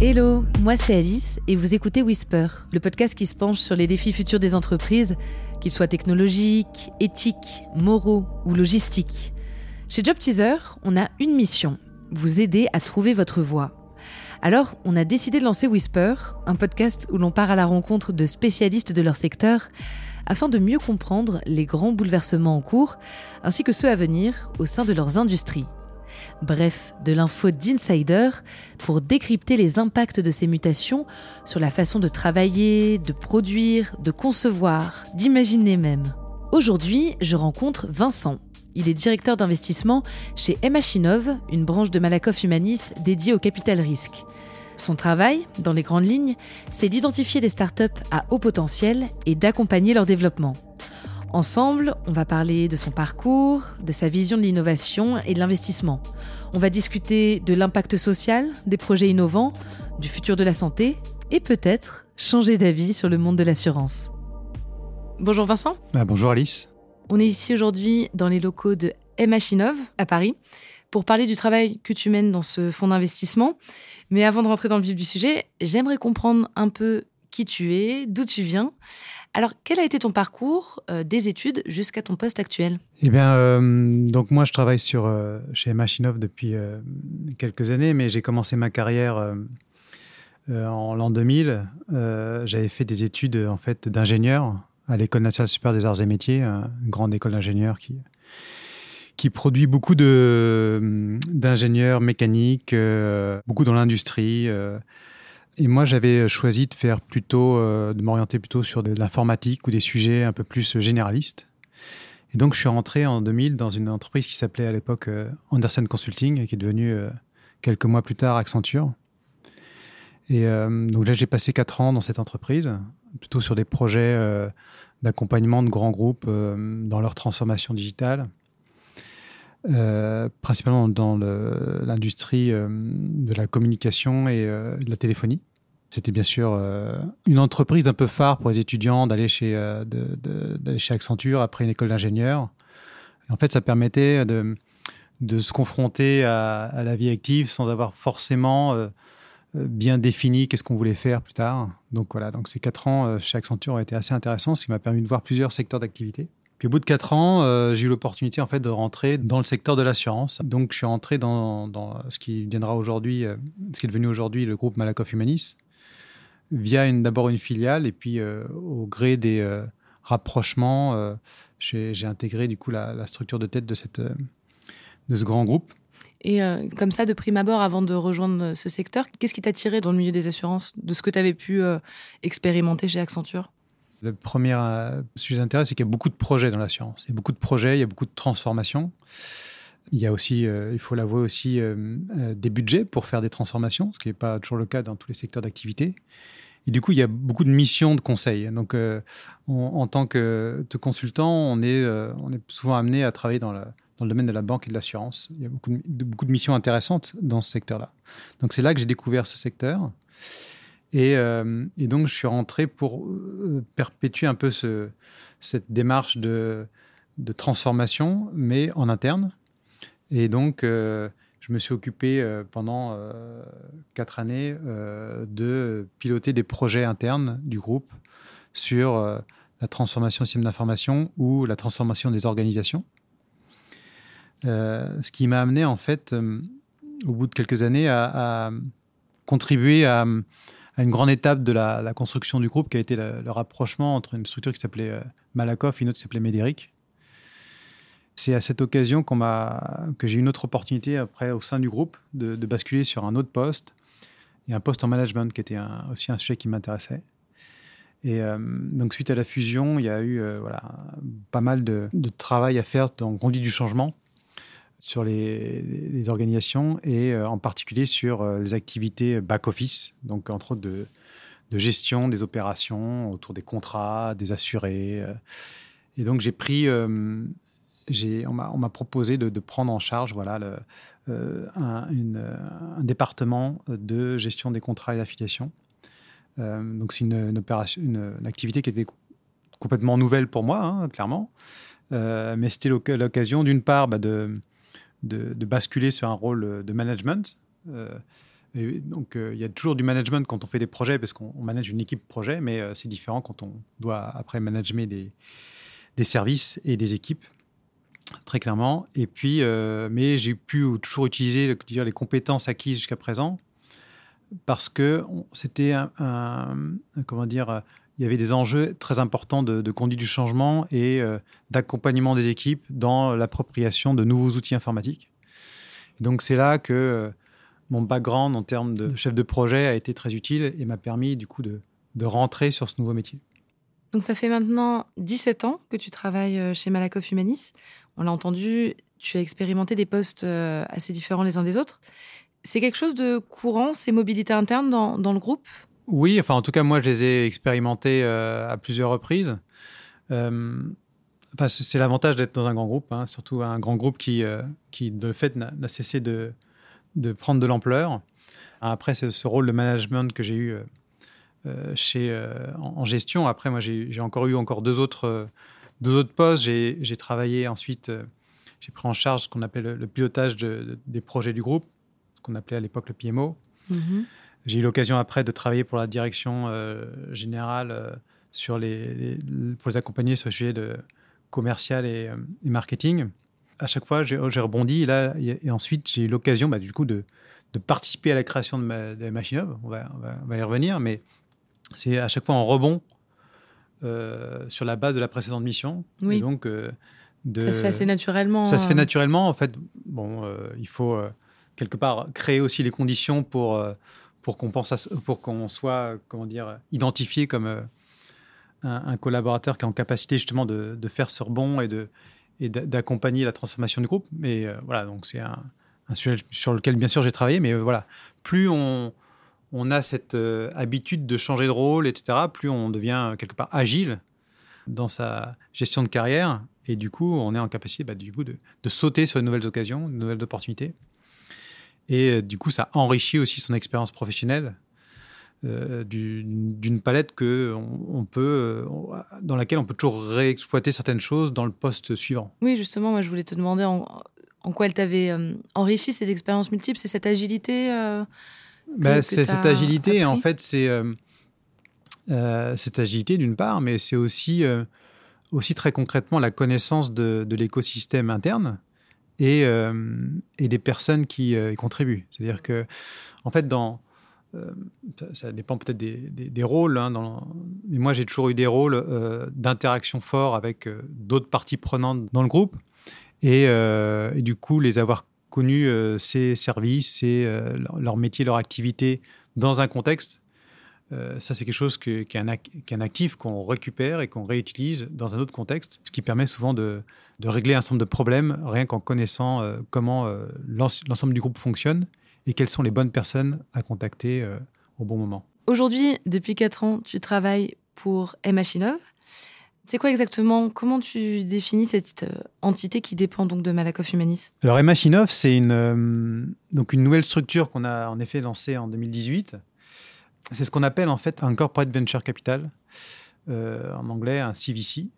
Hello, moi c'est Alice et vous écoutez Whisper, le podcast qui se penche sur les défis futurs des entreprises, qu'ils soient technologiques, éthiques, moraux ou logistiques. Chez Job Teaser, on a une mission, vous aider à trouver votre voie. Alors, on a décidé de lancer Whisper, un podcast où l'on part à la rencontre de spécialistes de leur secteur afin de mieux comprendre les grands bouleversements en cours ainsi que ceux à venir au sein de leurs industries. Bref, de l'info d'insider pour décrypter les impacts de ces mutations sur la façon de travailler, de produire, de concevoir, d'imaginer même. Aujourd'hui, je rencontre Vincent. Il est directeur d'investissement chez Emachinov, une branche de Malakoff Humanis dédiée au capital risque. Son travail, dans les grandes lignes, c'est d'identifier des startups à haut potentiel et d'accompagner leur développement. Ensemble, on va parler de son parcours, de sa vision de l'innovation et de l'investissement. On va discuter de l'impact social, des projets innovants, du futur de la santé et peut-être changer d'avis sur le monde de l'assurance. Bonjour Vincent. Ah, bonjour Alice. On est ici aujourd'hui dans les locaux de Emachinov à Paris pour parler du travail que tu mènes dans ce fonds d'investissement. Mais avant de rentrer dans le vif du sujet, j'aimerais comprendre un peu qui tu es, d'où tu viens. Alors, quel a été ton parcours euh, des études jusqu'à ton poste actuel? Eh bien, euh, donc moi, je travaille euh, chez Machinov depuis quelques années, mais j'ai commencé ma carrière en l'an 2000. J'avais fait des études en fait d'ingénieur à l'École nationale supérieure des arts et métiers, une grande école d'ingénieurs qui qui produit beaucoup d'ingénieurs mécaniques, beaucoup dans l'industrie. Et moi, j'avais choisi de faire plutôt, euh, de m'orienter plutôt sur de l'informatique ou des sujets un peu plus généralistes. Et donc, je suis rentré en 2000 dans une entreprise qui s'appelait à l'époque euh, Anderson Consulting et qui est devenue euh, quelques mois plus tard Accenture. Et donc là, j'ai passé quatre ans dans cette entreprise, plutôt sur des projets d'accompagnement de grands groupes dans leur transformation digitale. principalement dans l'industrie de la communication et de la téléphonie. C'était bien sûr euh, une entreprise un peu phare pour les étudiants d'aller chez, euh, chez Accenture après une école d'ingénieur. En fait, ça permettait de, de se confronter à, la vie active sans avoir forcément euh, bien défini qu'est-ce qu'on voulait faire plus tard. Donc voilà, donc ces quatre ans chez Accenture ont été assez intéressants, ce qui m'a permis de voir plusieurs secteurs d'activité. Puis au bout de quatre ans, j'ai eu l'opportunité en fait de rentrer dans le secteur de l'assurance. Donc je suis rentré dans, dans ce qui viendra aujourd'hui, ce qui est devenu aujourd'hui le groupe Malakoff Humanis, via d'abord une filiale et puis euh, au gré des euh, rapprochements, euh, j'ai intégré du coup la, structure de tête de, cette, de ce grand groupe. Et comme ça, de prime abord, avant de rejoindre ce secteur, qu'est-ce qui t'a tiré dans le milieu des assurances, de ce que tu avais pu expérimenter chez Accenture? Le premier sujet d'intérêt, c'est qu'il y a beaucoup de projets dans l'assurance. Il y a beaucoup de projets, il y a beaucoup de transformations. Il y a aussi, il faut l'avouer aussi, des budgets pour faire des transformations, ce qui n'est pas toujours le cas dans tous les secteurs d'activité. Et du coup, il y a beaucoup de missions de conseil. Donc, euh, en tant que, consultant, on est, euh, souvent amené à travailler dans, le domaine de la banque et de l'assurance. Il y a beaucoup de, missions intéressantes dans ce secteur-là. Donc, c'est là que j'ai découvert ce secteur. Et, euh, donc, je suis rentré pour perpétuer un peu ce, cette démarche de, transformation, mais en interne. Et donc, je me suis occupé euh, pendant euh, quatre années euh, de piloter des projets internes du groupe sur la transformation système d'information ou la transformation des organisations. ce qui m'a amené en fait, au bout de quelques années, à, contribuer à, une grande étape de la, construction du groupe qui a été le, rapprochement entre une structure qui s'appelait Malakoff et une autre qui s'appelait Médéric c'est à cette occasion que j'ai eu une autre opportunité après au sein du groupe de, basculer sur un autre poste et un poste en management qui était aussi un sujet qui m'intéressait. Et euh, donc suite à la fusion, il y a eu euh, voilà, pas mal de, travail à faire dans le conduit du changement sur les, organisations et euh, en particulier sur les activités back-office, donc entre autres de, de, gestion des opérations autour des contrats, des assurés. et donc j'ai pris on m'a proposé de, prendre en charge voilà, euh, un, département de gestion des contrats et d'affiliation. Euh, donc c'est une, activité qui était complètement nouvelle pour moi, hein, clairement. Euh, mais c'était l'occasion d'une part bah, de, basculer sur un rôle de management donc, il y a toujours du management quand on fait des projets, parce qu'on manage une équipe projet, mais c'est différent quand on doit après manager des services et des équipes très clairement. Et puis, mais j'ai pu toujours utiliser dire, les compétences acquises jusqu'à présent parce que c'était comment dire, il y avait des enjeux très importants de, conduite du changement et euh, d'accompagnement des équipes dans l'appropriation de nouveaux outils informatiques. Donc c'est là que euh, mon background en termes de chef de projet a été très utile et m'a permis du coup de, rentrer sur ce nouveau métier. Donc ça fait maintenant 17 ans que tu travailles euh, chez Malakoff Humanis. On l'a entendu, tu as expérimenté des postes assez différents les uns des autres. C'est quelque chose de courant, ces mobilités internes dans, dans le groupe? Oui, enfin en tout cas moi je les ai expérimentés euh, à plusieurs reprises. Euh, enfin, c'est l'avantage d'être dans un grand groupe, hein, surtout un grand groupe qui, euh, qui de fait n'a cessé de, de, prendre de l'ampleur. Après c'est ce rôle de management que j'ai eu chez, en, gestion. Après moi j'ai encore eu encore deux autres, deux autres postes. J'ai travaillé ensuite, j'ai pris en charge ce qu'on appelle le, pilotage des projets du groupe, ce qu'on appelait à l'époque le PMO. Mm-hmm. J'ai eu l'occasion après de travailler pour la direction euh, générale euh, sur les, pour les accompagner sur le sujet de commercial et, euh, marketing. À chaque fois, j'ai rebondi et, là, et ensuite j'ai eu l'occasion bah, du coup de, de, participer à la création de, ma, de Machine on va, on, va, y revenir, mais c'est à chaque fois en rebond sur la base de la précédente mission. Oui. donc, de, ça se fait assez naturellement. Ça se fait naturellement. En fait, bon, il faut quelque part créer aussi les conditions pour pour qu'on pense pour qu'on soit comment dire identifié comme euh, un, collaborateur qui est en capacité justement de, de faire ce rebond et de et d'accompagner la transformation du groupe. Mais euh, voilà, donc c'est un, sujet sur lequel bien sûr j'ai travaillé, mais euh, voilà, plus on, on a cette habitude de changer de rôle, etc., plus on devient quelque part agile dans sa gestion de carrière, et du coup, on est en capacité bah, du coup, de, sauter sur de nouvelles occasions, de nouvelles opportunités. Et euh, du coup, ça enrichit aussi son expérience professionnelle euh, d'une palette que on, peut, euh, dans laquelle on peut toujours réexploiter certaines choses dans le poste suivant. Oui, justement, moi je voulais te demander en, quoi elle t'avait enrichi ces expériences multiples. C'est cette agilité bah, C'est cette agilité, en fait, c'est cette agilité d'une part, mais c'est aussi, aussi très concrètement la connaissance de, de l'écosystème interne et, euh, et des personnes qui euh, y contribuent. C'est-à-dire que, en fait, dans, euh, ça dépend peut-être des, des, rôles, hein, dans, mais moi j'ai toujours eu des rôles d'interaction fort avec d'autres parties prenantes dans le groupe et, et du coup les avoir connus ces services, et, leur métier, leur activité dans un contexte euh, ça, c'est quelque chose qui, est un, actif qu'on récupère et qu'on réutilise dans un autre contexte, ce qui permet souvent de, régler un certain nombre de problèmes rien qu'en connaissant euh, comment euh, l'ensemble du groupe fonctionne et quelles sont les bonnes personnes à contacter au bon moment. Aujourd'hui, depuis 4 ans, tu travailles pour Emachinov. C'est quoi exactement Comment tu définis cette entité qui dépend donc de Malakoff Humanis? Alors Emachinov, c'est une, donc une nouvelle structure qu'on a en effet lancée en 2018 c'est ce qu'on appelle en fait un corporate venture capital, euh, en anglais un CVC.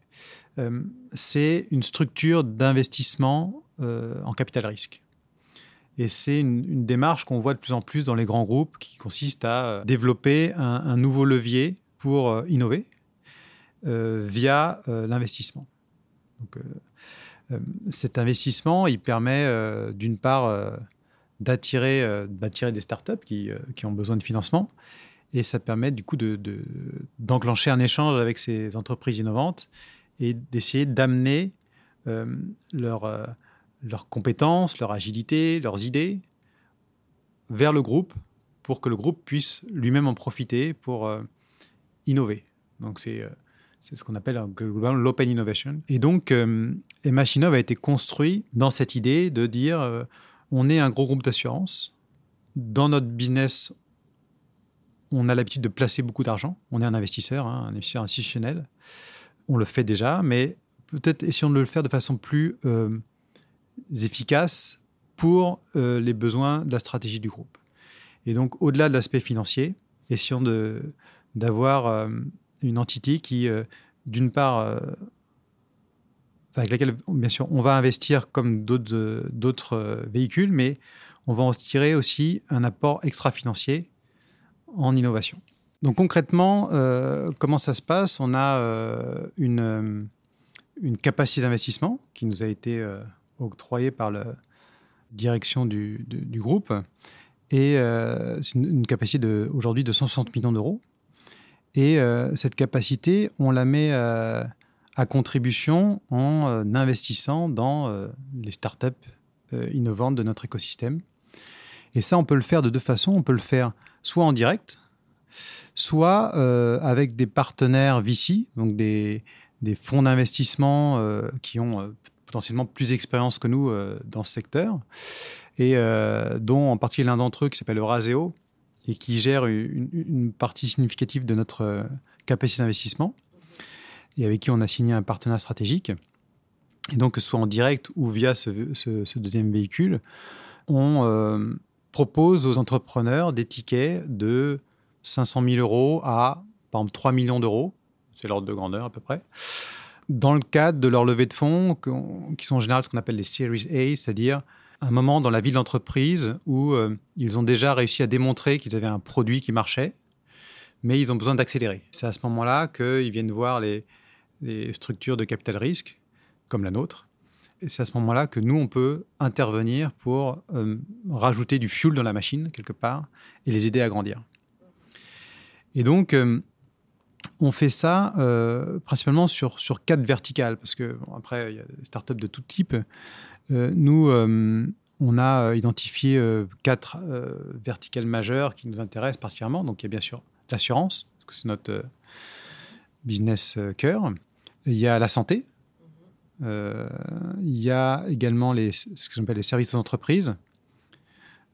Euh, c'est une structure d'investissement euh, en capital risque. Et c'est une, démarche qu'on voit de plus en plus dans les grands groupes qui consiste à développer un, nouveau levier pour innover via l'investissement. cet investissement, il permet d'une part d'attirer, des startups qui, qui ont besoin de financement et ça permet du coup d'enclencher de, un échange avec ces entreprises innovantes et d'essayer d'amener euh, euh, leurs compétences, leur agilité, leurs idées vers le groupe pour que le groupe puisse lui-même en profiter pour euh, innover. Donc c'est c'est ce qu'on appelle l'open innovation. Et donc, euh, Machinov a été construit dans cette idée de dire on est un gros groupe d'assurance. Dans notre business, on a l'habitude de placer beaucoup d'argent. On est un investisseur, hein, un investisseur institutionnel. On le fait déjà, mais peut-être essayons de le faire de façon plus euh, efficace pour euh, les besoins de la stratégie du groupe. Et donc, au-delà de l'aspect financier, essayons d'avoir euh, une entité qui, d'une part, avec laquelle, bien sûr, on va investir comme d'autres véhicules, mais on va en tirer aussi un apport extra-financier en innovation. Donc concrètement, euh, comment ça se passe? On a euh, une, une, capacité d'investissement qui nous a été octroyée par la direction du, du, groupe. Et c'est une, une, capacité aujourd'hui de 160 millions d'euros. Et cette capacité, on la met à contribution en euh, investissant dans euh, les startups euh, innovantes de notre écosystème. Et ça, on peut le faire de deux façons. On peut le faire soit en direct, soit avec des partenaires VC, donc des, des fonds d'investissement qui ont potentiellement plus d'expérience que nous dans ce secteur, et dont en particulier l'un d'entre eux qui s'appelle Euraseo, et qui gère une, partie significative de notre capacité d'investissement et avec qui on a signé un partenariat stratégique. Et donc, que ce soit en direct ou via ce, deuxième véhicule, on euh, propose aux entrepreneurs des tickets de 500 000 euros à, par exemple, 3 millions d'euros, c'est l'ordre de grandeur à peu près, dans le cadre de leur levée de fonds, qui sont en général ce qu'on appelle les Series A, c'est-à-dire un moment dans la vie de l'entreprise où euh, ils ont déjà réussi à démontrer qu'ils avaient un produit qui marchait, mais ils ont besoin d'accélérer. C'est à ce moment-là qu'ils viennent voir les, structures de capital risque, comme la nôtre. Et c'est à ce moment-là que nous, on peut intervenir pour euh, rajouter du fuel dans la machine, quelque part, et les aider à grandir. Et donc, euh, on fait ça principalement sur, sur quatre verticales, parce que, après, il y a des startups de tout type. Nous, on a identifié quatre verticales majeures qui nous intéressent particulièrement. Donc, il y a bien sûr l'assurance, parce que c'est notre business cœur. Il y a la santé. Euh, il y a également les, ce que j'appelle les services aux entreprises.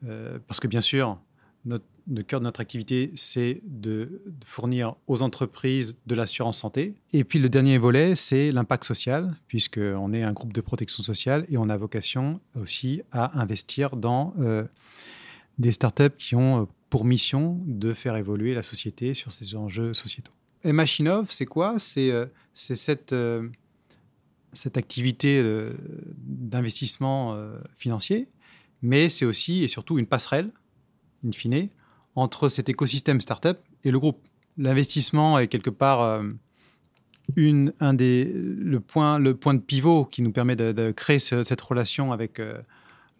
Euh, parce que bien sûr, notre, le cœur de notre activité, c'est de, fournir aux entreprises de l'assurance santé. Et puis le dernier volet, c'est l'impact social, puisqu'on est un groupe de protection sociale et on a vocation aussi à investir dans euh, des startups qui ont pour mission de faire évoluer la société sur ces enjeux sociétaux. Et Machinov, c'est quoi? C'est euh, cette, euh, cette activité euh, d'investissement financier, mais c'est aussi et surtout une passerelle, in fine, entre cet écosystème startup et le groupe. L'investissement est quelque part une, un des, le, point, le point de pivot qui nous permet de, créer cette relation avec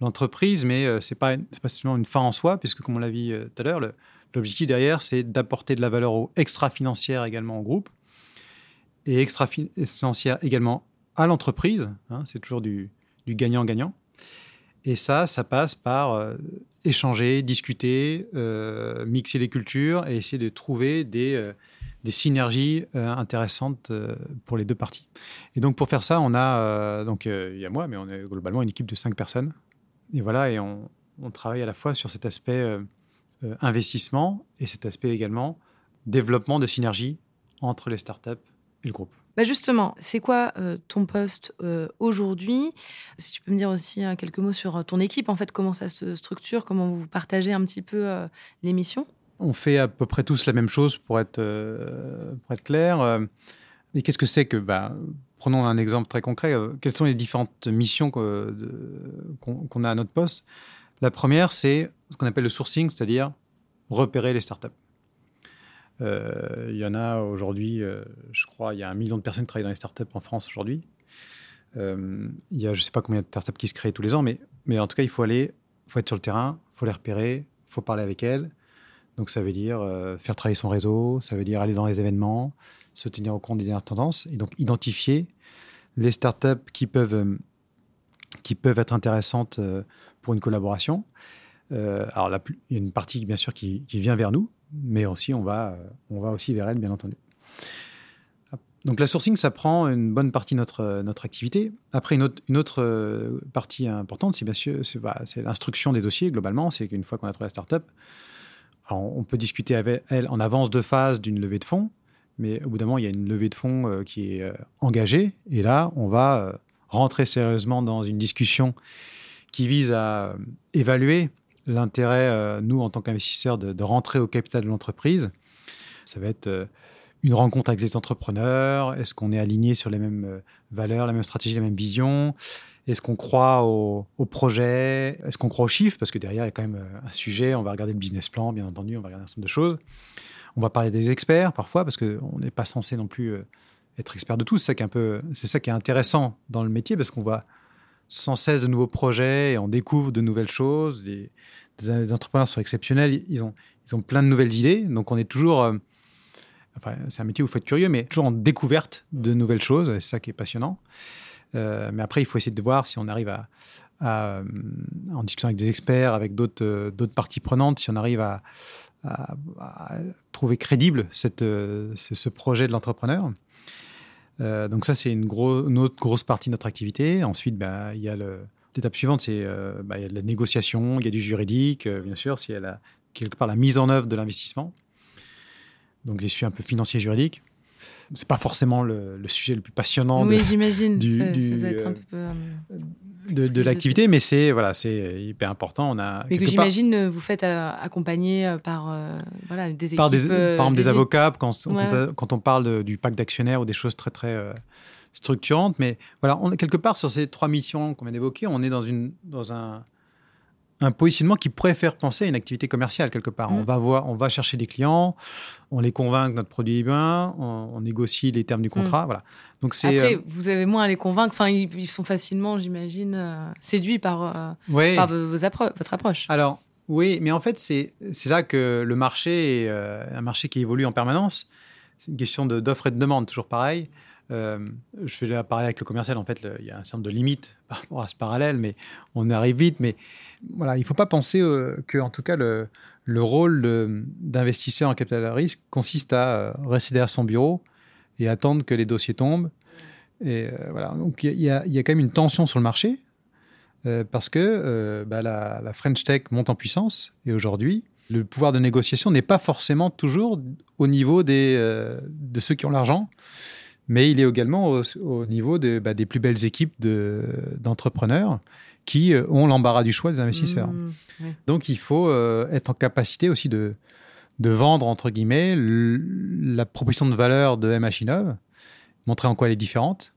l'entreprise, mais ce n'est pas, pas seulement une fin en soi, puisque comme on l'a vu tout à l'heure, L'objectif derrière, c'est d'apporter de la valeur extra-financière également au groupe et extra-financière également à l'entreprise. Hein, c'est toujours du gagnant-gagnant. Et ça, ça passe par euh, échanger, discuter, euh, mixer les cultures et essayer de trouver des, euh, des synergies intéressantes pour les deux parties. Et donc pour faire ça, on a donc il y a moi, mais on est globalement une équipe de cinq personnes. Et voilà, et on, on travaille à la fois sur cet aspect euh, investissement et cet aspect également développement de synergie entre les startups et le groupe. Bah justement, c'est quoi euh, ton poste euh, aujourd'hui? Si tu peux me dire aussi quelques mots sur ton équipe, en fait, comment ça se structure, comment vous partagez un petit peu les missions? On fait à peu près tous la même chose pour être, pour être clair. Et qu'est-ce que c'est que, bah, prenons un exemple très concret, quelles sont les différentes missions qu'on a à notre poste? La première, c'est ce qu'on appelle le sourcing, c'est-à-dire repérer les startups. Euh, il y en a aujourd'hui, euh, je crois, il y a un million de personnes qui travaillent dans les startups en France aujourd'hui. Euh, il y a je ne sais pas combien de startups qui se créent tous les ans, mais, mais en tout cas, il faut aller, faut être sur le terrain, il faut les repérer, il faut parler avec elles. Donc ça veut dire faire travailler son réseau, ça veut dire aller dans les événements, se tenir au compte des dernières tendances, et donc identifier les startups qui peuvent, qui peuvent être intéressantes pour une collaboration. Euh, alors, il y a une partie, bien sûr, qui, vient vers nous, mais aussi, on va, euh, on va aussi vers elle, bien entendu. Donc, la sourcing, ça prend une bonne partie de notre, notre activité. Après, une autre, une autre euh, partie importante, c'est bien sûr bah, c'est l'instruction des dossiers, globalement. C'est qu'une fois qu'on a trouvé la startup, on peut discuter avec elle en avance de phase d'une levée de fonds, mais au bout d'un moment, il y a une levée de fonds qui est engagée. Et là, on va rentrer sérieusement dans une discussion qui vise à évaluer l'intérêt, euh, nous, en tant qu'investisseurs, de, rentrer au capital de l'entreprise. Ça va être euh, une rencontre avec les entrepreneurs. Est-ce qu'on est aligné sur les mêmes euh, valeurs, la même stratégie, la même vision? Est-ce qu'on croit au, projet? Est-ce qu'on croit aux chiffres? Parce que derrière, il y a quand même un sujet. On va regarder le business plan, bien entendu. On va regarder un certain nombre de choses. On va parler des experts parfois, parce qu'on n'est pas censé non plus être expert de tout. C'est ça, c'est ça qui est intéressant dans le métier, parce qu'on va sans cesse de nouveaux projets et on découvre de nouvelles choses. Les, entrepreneurs sont exceptionnels, ils ont, ils ont plein de nouvelles idées. Donc on est toujours, euh, c'est un métier où il faut être curieux, mais toujours en découverte de nouvelles choses. C'est ça qui est passionnant. Euh, mais après, il faut essayer de voir si on arrive à, euh, en discussion avec des experts, avec d'autres d'autres parties prenantes, si on arrive à, trouver crédible cette, ce, projet de l'entrepreneur. Euh, donc ça, c'est une, autre grosse partie de notre activité. Ensuite, bah, il y a l'étape suivante, c'est euh, bah, il y a de la négociation, il y a du juridique, euh, bien sûr, c'est quelque part la mise en œuvre de l'investissement. Donc, je suis un peu financier juridique c'est pas forcément le, sujet le plus passionnant. Oui, j'imagine. Euh, de, l'activité, mais c'est voilà, c'est hyper important. On a. Mais que j'imagine euh, vous faites euh, accompagner par voilà des équipes. Par, des, par exemple des avocats quand, quand, on parle du pacte d'actionnaires ou des choses très très structurantes. Mais voilà, on, quelque part sur ces trois missions qu'on vient d'évoquer, on est dans une dans un un positionnement qui pourrait faire penser à une activité commerciale quelque part. On, mm. va voir, on va chercher des clients, on les convainc que notre produit est bien, on, négocie les termes du contrat. Mm. Voilà. Donc c'est, Après, euh, vous avez moins à les convaincre. Enfin, ils, sont facilement, j'imagine, euh, séduits par, euh, par vos votre approche. Alors, oui, mais en fait, c'est, c'est là que le marché est un marché qui évolue en permanence. C'est une question de, d'offre et de demande, toujours pareil. Je fais là parler avec le commercial. En fait, il y a un certain nombre de limites par rapport à ce parallèle, mais on arrive vite. Mais voilà, il ne faut pas penser euh, que, tout cas, le, rôle d'investisseur en capital à risque consiste à euh, rester derrière son bureau et attendre que les dossiers tombent. Et euh, voilà, donc il y, a quand même une tension sur le marché parce que bah, la, French Tech monte en puissance et aujourd'hui, le pouvoir de négociation n'est pas forcément toujours au niveau des, de ceux qui ont l'argent, mais il est également au, niveau bah, des plus belles équipes d'entrepreneurs qui euh, ont l'embarras du choix des investisseurs. Mmh, Donc il faut euh, être en capacité aussi de, de vendre, entre guillemets, la proposition de valeur de MH montrer en quoi elle est différente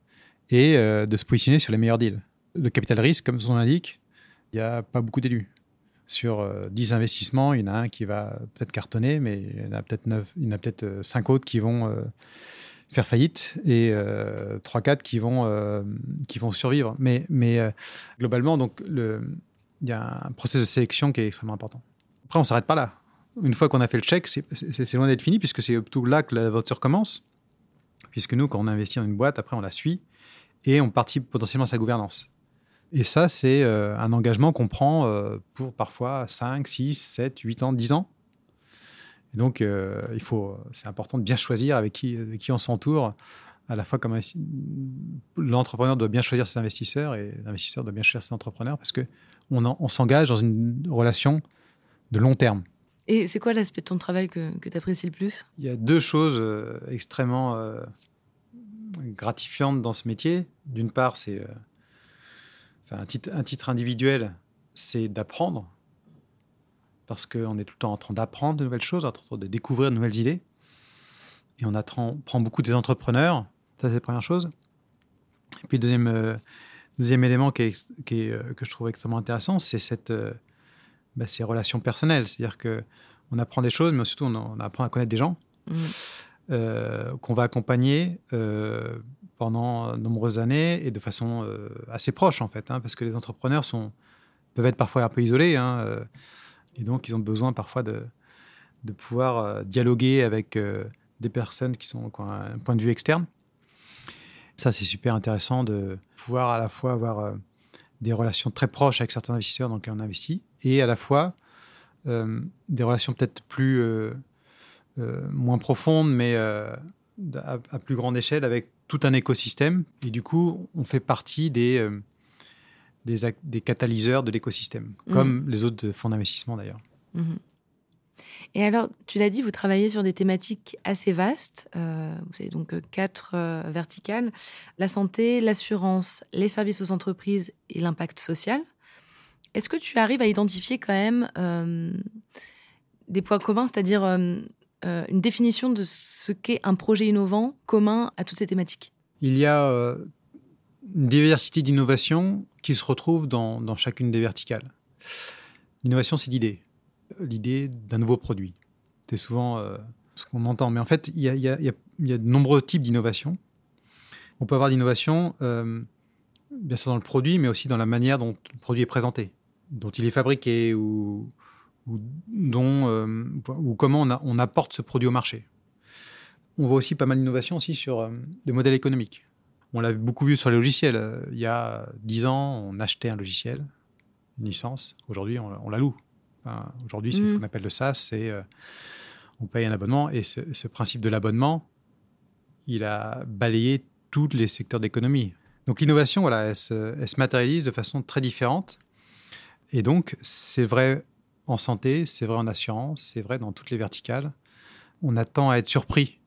et euh, de se positionner sur les meilleurs deals. Le capital risque, comme son nom l'indique, il n'y a pas beaucoup d'élus. Sur 10 investissements, il y en a un qui va peut-être cartonner, mais il y en a peut-être 9, il y en a peut-être 5 autres qui vont faire faillite et euh, 3-4 qui, vont, euh, qui vont survivre. Mais, mais euh, globalement, donc, il y a un processus de sélection qui est extrêmement important. Après, on ne s'arrête pas là. Une fois qu'on a fait le check, c'est loin d'être fini puisque c'est tout là que la voiture commence. Puisque nous, quand on investit dans une boîte, après, on la suit et on participe potentiellement à sa gouvernance. Et ça, c'est un engagement qu'on prend pour parfois 5, 6, 7, 8 ans, 10 ans donc, euh, il faut, c'est important de bien choisir avec qui, qui on s'entoure. À la fois, comme l'entrepreneur doit bien choisir ses investisseurs et l'investisseur doit bien choisir ses entrepreneurs parce que on, on s'engage dans une relation de long terme. Et c'est quoi l'aspect de ton travail que, que tu apprécies le plus? Il y a deux choses euh, extrêmement euh, gratifiantes dans ce métier. D'une part, c'est un, titre, un titre individuel, c'est d'apprendre parce qu'on est tout le temps en train d'apprendre de nouvelles choses, en train de découvrir de nouvelles idées. Et on apprend, prend beaucoup des entrepreneurs, ça c'est la première chose. Et puis deuxième, euh, deuxième élément qui est, euh, que je trouve extrêmement intéressant, c'est cette, euh, bah, ces relations personnelles. C'est-à-dire qu'on apprend des choses, mais surtout on, apprend à connaître des gens mmh. qu'on va accompagner pendant de nombreuses années et de façon assez proche en fait, hein, parce que les entrepreneurs sont, peuvent être parfois un peu isolés. Hein, et donc, ils ont besoin parfois de, de pouvoir euh, dialoguer avec euh, des personnes qui, sont, ont un point de vue externe. Ça, c'est super intéressant de pouvoir à la fois avoir euh, des relations très proches avec certains investisseurs dans lesquels on investit et à la fois des relations peut-être plus moins profondes, mais à, plus grande échelle avec tout un écosystème. Et du coup, on fait partie des des, catalyseurs de l'écosystème, mhm. comme les autres fonds d'investissement d'ailleurs. Mhm. Et alors, tu l'as dit, vous travaillez sur des thématiques assez vastes. Euh, vous avez donc euh, quatre euh, verticales la santé, l'assurance, les services aux entreprises et l'impact social. Est-ce que tu arrives à identifier quand même des points communs, c'est-à-dire une définition de ce qu'est un projet innovant commun à toutes ces thématiques? Il y a une diversité d'innovations qui se retrouvent dans, dans chacune des verticales. L'innovation, c'est l'idée, l'idée d'un nouveau produit. C'est souvent euh, ce qu'on entend. Mais en fait, il y a, de nombreux types d'innovation. On peut avoir d'innovation, euh, bien sûr, dans le produit, mais aussi dans la manière dont le produit est présenté, dont il est fabriqué ou, dont, euh, ou comment on, apporte ce produit au marché. On voit aussi pas mal d'innovation aussi sur des modèles économiques. On l'a beaucoup vu sur les logiciels. Il y a 10 ans, on achetait un logiciel, une licence. Aujourd'hui, on, on, la loue. Enfin, Aujourd'hui, c'est mmh. ce qu'on appelle le SaaS, c'est euh, on paye un abonnement. Et ce, ce principe de l'abonnement, il a balayé tous les secteurs d'économie. Donc l'innovation, voilà, elle se, elle se, matérialise de façon très différente. Et donc, c'est vrai en santé, c'est vrai en assurance, c'est vrai dans toutes les verticales. On attend à être surpris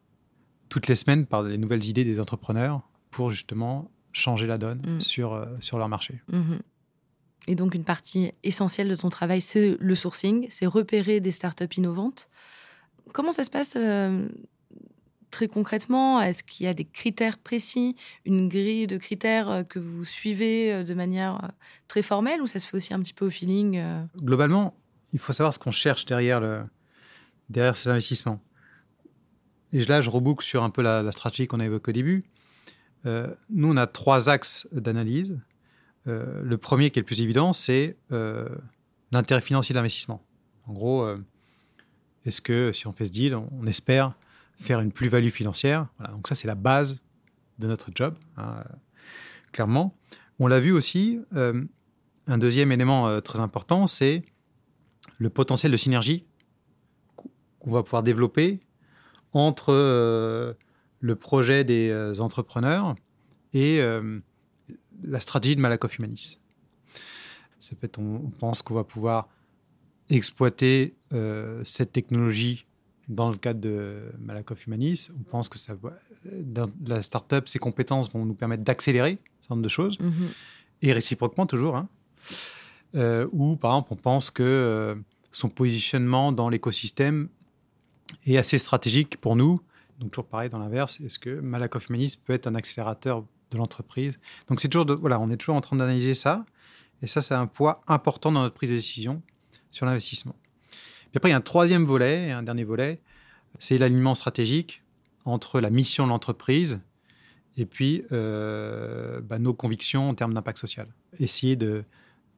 toutes les semaines par les nouvelles idées des entrepreneurs pour justement changer la donne mmh. sur, euh, sur leur marché. Mmh. Et donc, une partie essentielle de ton travail, c'est le sourcing, c'est repérer des startups innovantes. Comment ça se passe euh, très concrètement? Est-ce qu'il y a des critères précis, une grille de critères euh, que vous suivez de manière très formelle ou ça se fait aussi un petit peu au feeling Globalement, il faut savoir ce qu'on cherche derrière, le, derrière ces investissements. Et là, je reboucle sur un peu la, la stratégie qu'on a évoquée au début. Euh, nous, on a trois axes d'analyse. Euh, le premier, qui est le plus évident, c'est euh, l'intérêt financier de l'investissement. En gros, est-ce que si on fait ce deal, on, espère faire une plus-value financière? Donc ça, c'est la base de notre job, hein, clairement. On l'a vu aussi, un deuxième élément très important, c'est le potentiel de synergie qu'on va pouvoir développer entre le projet des entrepreneurs et la stratégie de Malakoff Humanis. Ça peut être, on, pense qu'on va pouvoir exploiter euh, cette technologie dans le cadre de Malakoff Humanis. On pense que ça dans la startup, ses compétences vont nous permettre d'accélérer un certain nombre de choses, mm -hmm. et réciproquement toujours. Hein. Euh, ou par exemple, on pense que euh, son positionnement dans l'écosystème est assez stratégique pour nous. Donc toujours pareil dans l'inverse, est-ce que Malakoff Humanis peut être un accélérateur de l'entreprise? Donc c'est toujours voilà, on est toujours en train d'analyser ça, et ça c'est un poids important dans notre prise de décision sur l'investissement. Puis après il y a un troisième volet, et un dernier volet, c'est l'alignement stratégique entre la mission de l'entreprise et puis euh, bah, nos convictions en termes d'impact social. Essayer de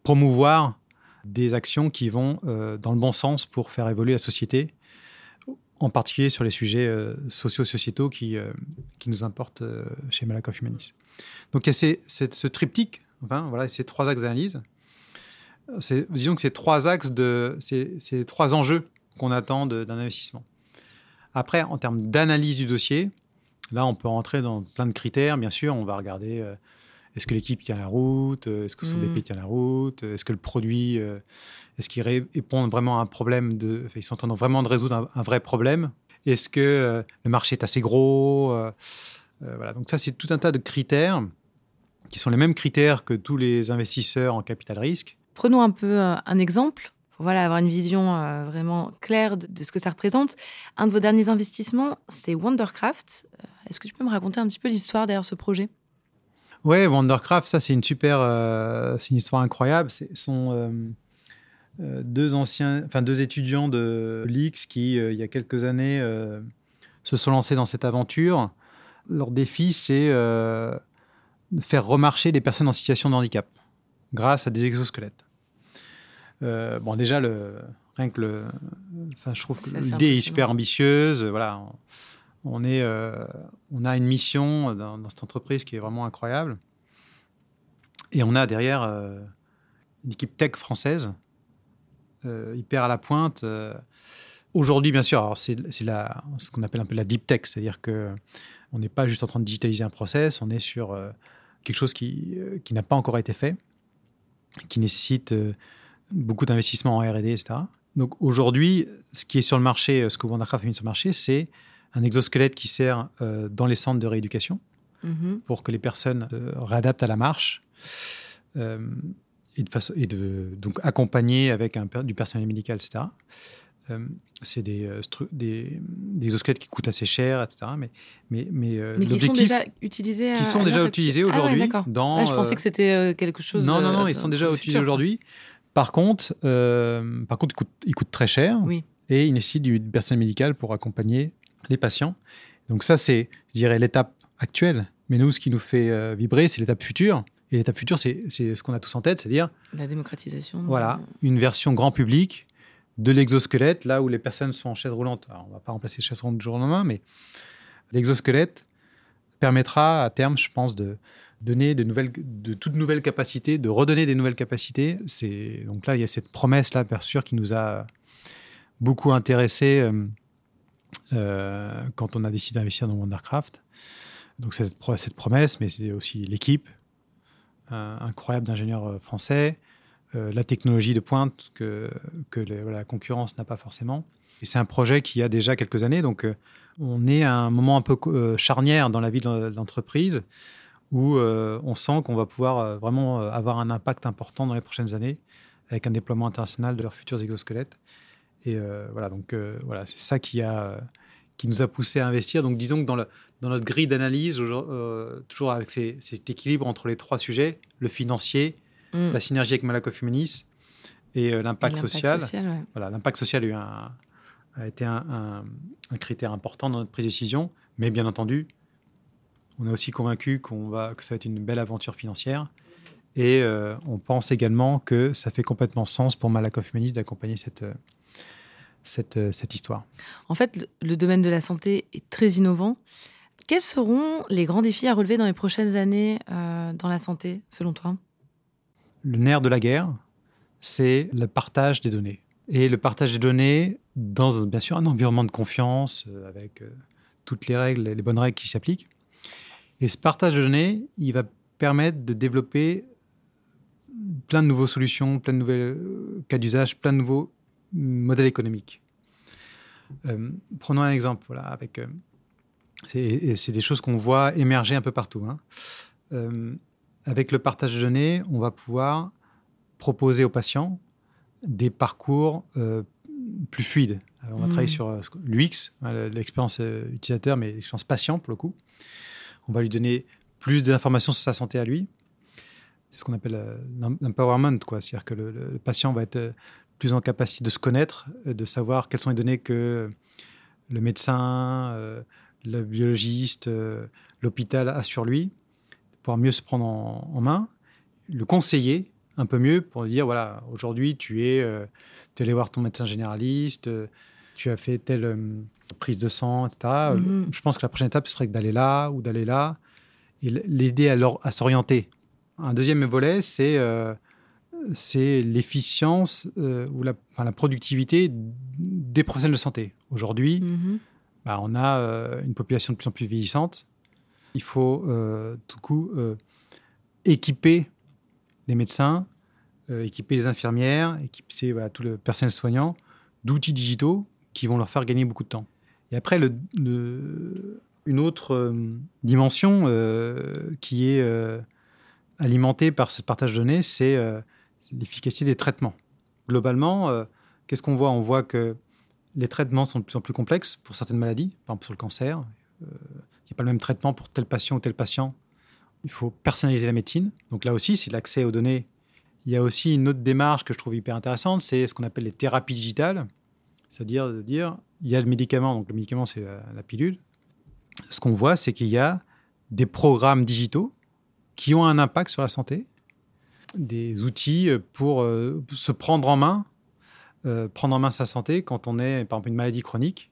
promouvoir des actions qui vont euh, dans le bon sens pour faire évoluer la société en particulier sur les sujets euh, socio-sociétaux qui, euh, qui nous importent euh, chez Malakoff Humanis. Donc il y a ce triptyque, enfin, voilà, ces trois axes d'analyse. Disons que ces trois axes, de, ces, ces trois enjeux qu'on attend d'un investissement. Après, en termes d'analyse du dossier, là, on peut rentrer dans plein de critères. Bien sûr, on va regarder euh, est-ce que l'équipe tient la route, est-ce que son mmh. BP tient la route, est-ce que le produit euh, est-ce qu'ils répondent vraiment à un problème de, Ils sont en train vraiment de résoudre un, un vrai problème? Est-ce que euh, le marché est assez gros? Euh, euh, Voilà. Donc ça, c'est tout un tas de critères qui sont les mêmes critères que tous les investisseurs en capital risque. Prenons un peu euh, un exemple pour voilà, avoir une vision euh, vraiment claire de, de, ce que ça représente. Un de vos derniers investissements, c'est Wondercraft. Euh, est-ce que tu peux me raconter un petit peu l'histoire derrière ce projet? Ouais, Wondercraft, ça c'est une super, euh, c'est une histoire incroyable. C'est son euh, euh, deux anciens, enfin deux étudiants de l'X qui, il y a quelques années, se sont lancés dans cette aventure. Leur défi, c'est de faire remarcher des personnes en situation de handicap grâce à des exosquelettes. Bon, déjà, le, rien que le, enfin, je trouve que l'idée est super ambitieuse. Voilà, on, euh, on a une mission dans, cette entreprise qui est vraiment incroyable. Et on a derrière euh, une équipe tech française euh, hyper à la pointe. Aujourd'hui, bien sûr, c'est ce qu'on appelle un peu la deep tech, c'est-à-dire que on n'est pas juste en train de digitaliser un process, on est sur quelque chose qui, qui n'a pas encore été fait, qui nécessite beaucoup d'investissements en R&D, etc. Donc aujourd'hui, ce qui est sur le marché, ce que Wondercraft a mis sur le marché, c'est un exosquelette qui sert euh, dans les centres de rééducation -hmm. pour que les personnes euh, réadaptent à la marche. Euh, et de façon et de donc accompagner avec un, du personnel médical, etc. c'est des, des, des, exosquelettes qui coûtent assez cher, etc. Mais, mais, mais, mais qui sont déjà utilisés, qui sont déjà utilisés ah aujourd'hui. dans, ah, je pensais que c'était quelque chose. Non, non, non, ils sont déjà utilisés aujourd'hui. Par contre, par contre, ils coûtent, ils coûtent très cher. Oui. Et ils nécessitent du personnel médical pour accompagner les patients. Donc ça, c'est, je dirais, l'étape actuelle. Mais nous, ce qui nous fait vibrer, c'est l'étape future. Et l'étape future, c'est ce qu'on a tous en tête, c'est-à-dire la démocratisation. Voilà, une version grand public de l'exosquelette, là où les personnes sont en chaise roulante. Alors, on ne va pas remplacer les chaises roulantes du jour au lendemain, mais l'exosquelette permettra à terme, je pense, de donner de, nouvelles, de toutes nouvelles capacités, de redonner des nouvelles capacités. C'est donc là, il y a cette promesse là, bien sûr, qui nous a beaucoup intéressé euh, euh, quand on a décidé d'investir dans Wondercraft. Donc cette, cette promesse, mais c'est aussi l'équipe incroyable d'ingénieurs euh, français, euh, la technologie de pointe que, la concurrence n'a pas forcément. Et c'est un projet qui a déjà quelques années, donc euh, on est à un moment un peu charnière dans la vie de l'entreprise où on sent qu'on va pouvoir vraiment avoir un impact important dans les prochaines années avec un déploiement international de leurs futurs exosquelettes. Et voilà, donc voilà, c'est ça qui a qui nous a poussé à investir. Donc disons que dans, le, dans notre grille d'analyse, euh, toujours avec cet équilibre entre les trois sujets, le financier, mm. la synergie avec Malakoff Humanis et euh, l'impact social. Voilà, l'impact social a, eu un, a été un, un, critère important dans notre prise de décision, mais bien entendu, on est aussi convaincu qu'on va, que ça va être une belle aventure financière. Et euh, on pense également que ça fait complètement sens pour Malakoff Humanis d'accompagner cette, cette, cette, histoire. En fait, le domaine de la santé est très innovant. Quels seront les grands défis à relever dans les prochaines années euh, dans la santé, selon toi? Le nerf de la guerre, c'est le partage des données. Et le partage des données dans, bien sûr, un environnement de confiance, euh, avec euh, toutes les règles, les bonnes règles qui s'appliquent. Et ce partage de données, il va permettre de développer plein de nouvelles solutions, plein de nouvelles cas d'usage, plein de nouveaux modèles économiques. prenons un exemple, voilà, avec c'est des choses qu'on voit émerger un peu partout. Hein. Euh, avec le partage de données, on va pouvoir proposer aux patients des parcours euh, plus fluides. on va travailler mmh. sur euh, l'UX, hein, l'expérience utilisateur, mais l'expérience patient pour le coup. On va lui donner plus d'informations sur sa santé à lui. C'est ce qu'on appelle l'empowerment, quoi. C'est-à-dire que le, patient va être plus en capacité de se connaître, de savoir quelles sont les données que le médecin, le biologiste, euh, l'hôpital a sur lui, pour mieux se prendre en, main, le conseiller un peu mieux pour lui dire voilà, aujourd'hui tu es, euh, tu es allé voir ton médecin généraliste, euh, tu as fait telle prise de sang, etc. Mhm. Je pense que la prochaine étape, ce serait d'aller là ou d'aller là et l'aider à, à s'orienter. Un deuxième volet, c'est c'est l'efficience ou la, la, productivité des professionnels de santé. Aujourd'hui, mhm. Bah, on a euh, une population de plus en plus vieillissante. Il faut euh, tout coup euh, équiper les médecins, équiper les infirmières, équiper voilà, tout le personnel soignant d'outils digitaux qui vont leur faire gagner beaucoup de temps. Et après, le, une autre dimension qui est alimentée par ce partage de données, c'est l'efficacité des traitements. Globalement, qu'est-ce qu'on voit? On voit que les traitements sont de plus en plus complexes pour certaines maladies, par exemple sur le cancer. Euh, il n'y a pas le même traitement pour tel patient ou tel patient. Il faut personnaliser la médecine. Donc là aussi, c'est l'accès aux données. Il y a aussi une autre démarche que je trouve hyper intéressante, c'est ce qu'on appelle les thérapies digitales. C'est-à-dire de dire, il y a le médicament, donc le médicament c'est la, pilule. Ce qu'on voit, c'est qu'il y a des programmes digitaux qui ont un impact sur la santé, des outils pour euh, se prendre en main euh, prendre en main sa santé quand on est, par exemple, une maladie chronique.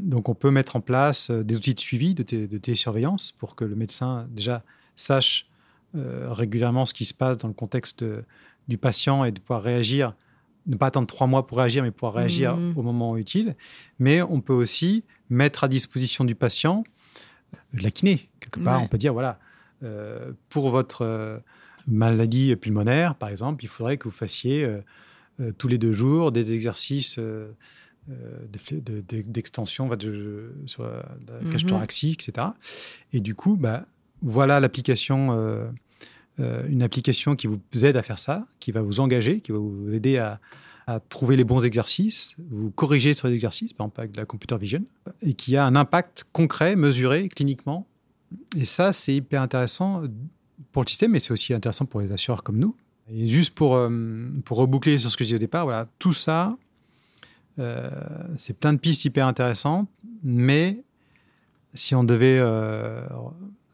Donc, on peut mettre en place euh, des outils de suivi, de, télésurveillance, pour que le médecin, déjà, sache euh, régulièrement ce qui se passe dans le contexte du patient et de pouvoir réagir, ne pas attendre trois mois pour réagir, mais pouvoir réagir mmh. au moment utile. Mais on peut aussi mettre à disposition du patient la kiné. Quelque part, on peut dire, voilà, pour votre maladie pulmonaire, par exemple, il faudrait que vous fassiez euh, tous les deux jours, des exercices euh, euh, d'extension de, sur la cage mhm. thoracique, etc. Et du coup, bah, voilà l'application, une application qui vous aide à faire ça, qui va vous engager, qui va vous aider à, à trouver les bons exercices, vous corrigez sur les exercices, par exemple avec de la computer vision, et qui a un impact concret, mesuré cliniquement. Et ça, c'est hyper intéressant pour le système, mais c'est aussi intéressant pour les assureurs comme nous. Et juste pour, euh, pour reboucler sur ce que je disais au départ, voilà, tout ça, euh, c'est plein de pistes hyper intéressantes, mais si on devait euh,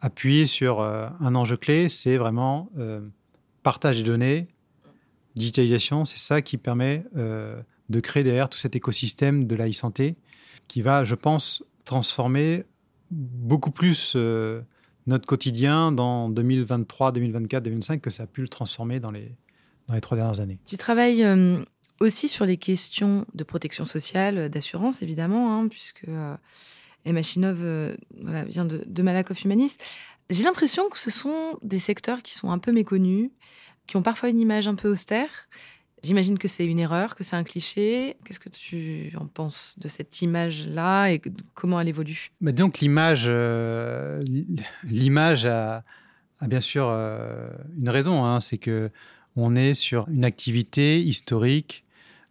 appuyer sur un enjeu clé, c'est vraiment partage des données, digitalisation, c'est ça qui permet de créer derrière tout cet écosystème de la e-santé qui va, je pense, transformer beaucoup plus notre quotidien dans 2023, 2024, 2025 que ça a pu le transformer dans les, dans les trois dernières années. Tu travailles euh, aussi sur les questions de protection sociale, d'assurance évidemment, hein, puisque Emma Chinov voilà, vient de, de Malakoff Humanis. J'ai l'impression que ce sont des secteurs qui sont un peu méconnus qui ont parfois une image un peu austère. J'imagine que c'est une erreur, que c'est un cliché. Qu'est-ce que tu en penses de cette image-là et comment elle évolue? Bah, Disons que l'image, euh, l'image a, bien sûr euh, une raison. Hein. c'est que on est sur une activité historique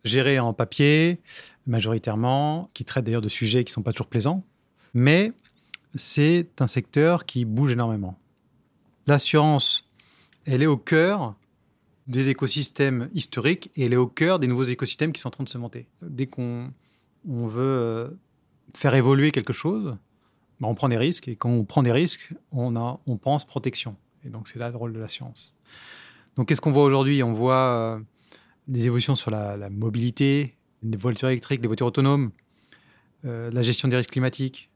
gérée en papier majoritairement, qui traite d'ailleurs de sujets qui ne sont pas toujours plaisants, mais c'est un secteur qui bouge énormément. L'assurance, elle est au cœur des écosystèmes historiques et elle est au cœur des nouveaux écosystèmes qui sont en train de se monter. Dès qu'on on veut euh, faire évoluer quelque chose, bah, on prend des risques et quand on prend des risques, on, a, on pense protection. Et donc c'est là le rôle de l'assurance. Donc qu'est-ce qu'on voit aujourd'hui? On voit euh, des évolutions sur la, mobilité, les voitures électriques, les voitures autonomes, euh, la gestion des risques climatiques,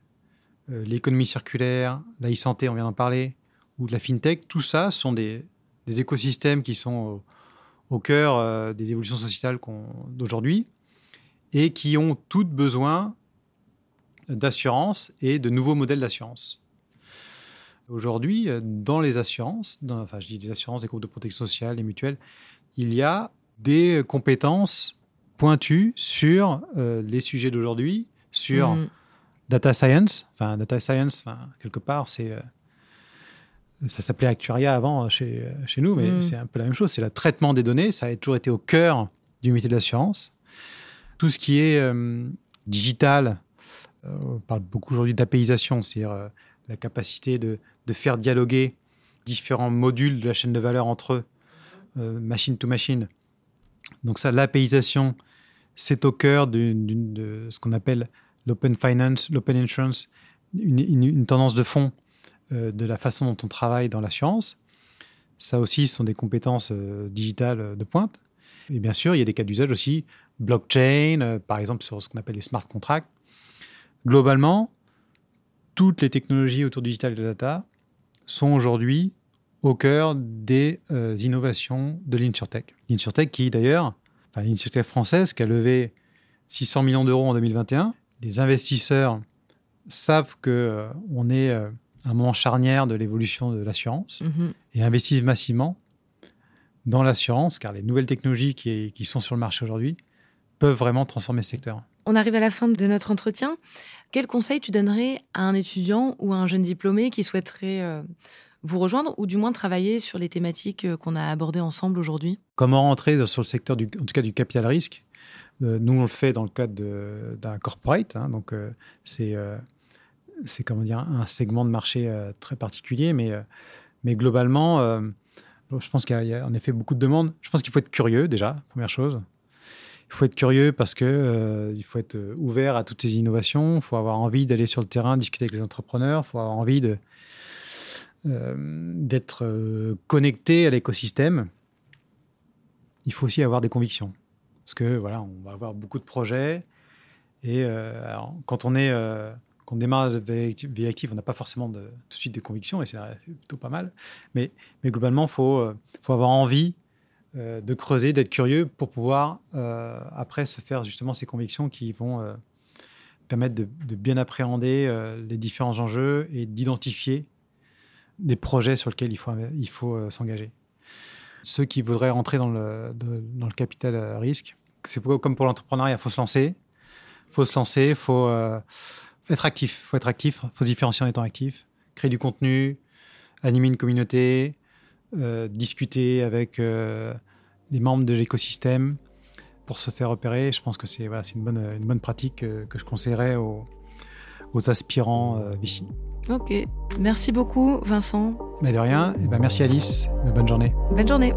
l'économie circulaire, la e-santé, on vient d'en parler, ou de la fintech. Tout ça sont des, des écosystèmes qui sont au, cœur euh, des évolutions sociétales d'aujourd'hui et qui ont toutes besoin d'assurance et de nouveaux modèles d'assurance. Aujourd'hui, dans les assurances, enfin je dis des assurances, des groupes de protection sociale, les mutuelles, il y a des compétences pointues sur euh, les sujets d'aujourd'hui, sur mm. data science. Enfin, data science, quelque part, c'est euh, ça s'appelait Actuaria avant euh, chez, euh, chez nous, mais mm. c'est un peu la même chose. C'est le traitement des données. Ça a toujours été au cœur du métier de l'assurance. Tout ce qui est euh, digital, on parle beaucoup aujourd'hui d'apéisation, c'est-à-dire la capacité de, de, faire dialoguer différents modules de la chaîne de valeur entre eux, machine to machine. Donc ça, l'apéisation, c'est au cœur de ce qu'on appelle l'open finance, l'open insurance, une, une, tendance de fond de la façon dont on travaille dans la science. Ça aussi, ce sont des compétences euh, digitales de pointe. Et bien sûr, il y a des cas d'usage aussi, blockchain, euh, par exemple sur ce qu'on appelle les smart contracts. Globalement, toutes les technologies autour du digital et de la data sont aujourd'hui au cœur des innovations de l'InsurTech. L'InsurTech qui d'ailleurs, enfin l'InsurTech française qui a levé 600 millions d'euros en 2021. Les investisseurs savent que on est un moment charnière de l'évolution de l'assurance mhm. et investissent massivement dans l'assurance, car les nouvelles technologies qui, sont sur le marché aujourd'hui peuvent vraiment transformer ce secteur. On arrive à la fin de notre entretien. Quel conseil tu donnerais à un étudiant ou à un jeune diplômé qui souhaiterait euh, vous rejoindre ou du moins travailler sur les thématiques euh, qu'on a abordées ensemble aujourd'hui? Comment rentrer sur le secteur, du, en tout cas du capital risque? Euh, Nous, on le fait dans le cadre d'un corporate. Hein, donc, c'est c'est comment dire un segment de marché euh, très particulier, mais, euh, mais globalement, euh, je pense qu'il y, a en effet beaucoup de demandes. Je pense qu'il faut être curieux déjà, première chose. Il faut être curieux parce que il faut être ouvert à toutes ces innovations. Il faut avoir envie d'aller sur le terrain, discuter avec les entrepreneurs. Il faut avoir envie d'être connecté à l'écosystème. Il faut aussi avoir des convictions parce que voilà, on va avoir beaucoup de projets et quand on est quand on démarre vie active, on n'a pas forcément de, tout de suite des convictions et c'est plutôt pas mal. Mais, mais globalement, il faut, euh, faut avoir envie euh, de creuser, d'être curieux pour pouvoir euh, après se faire justement ces convictions qui vont permettre de, bien appréhender les différents enjeux et d'identifier des projets sur lesquels il faut, s'engager. Ceux qui voudraient rentrer dans le, capital risque, c'est comme pour l'entrepreneuriat, il faut se lancer. Faut se lancer, faut être actif. faut être actif. faut se différencier en étant actif. Créer du contenu, animer une communauté, euh, discuter avec euh, les membres de l'écosystème, pour se faire opérer. Je pense que c'est voilà, une, bonne, une bonne pratique que, je conseillerais aux, aux aspirants Vichy. Ok, merci beaucoup Vincent. Mais de rien, et ben merci Alice, bonne journée. Bonne journée.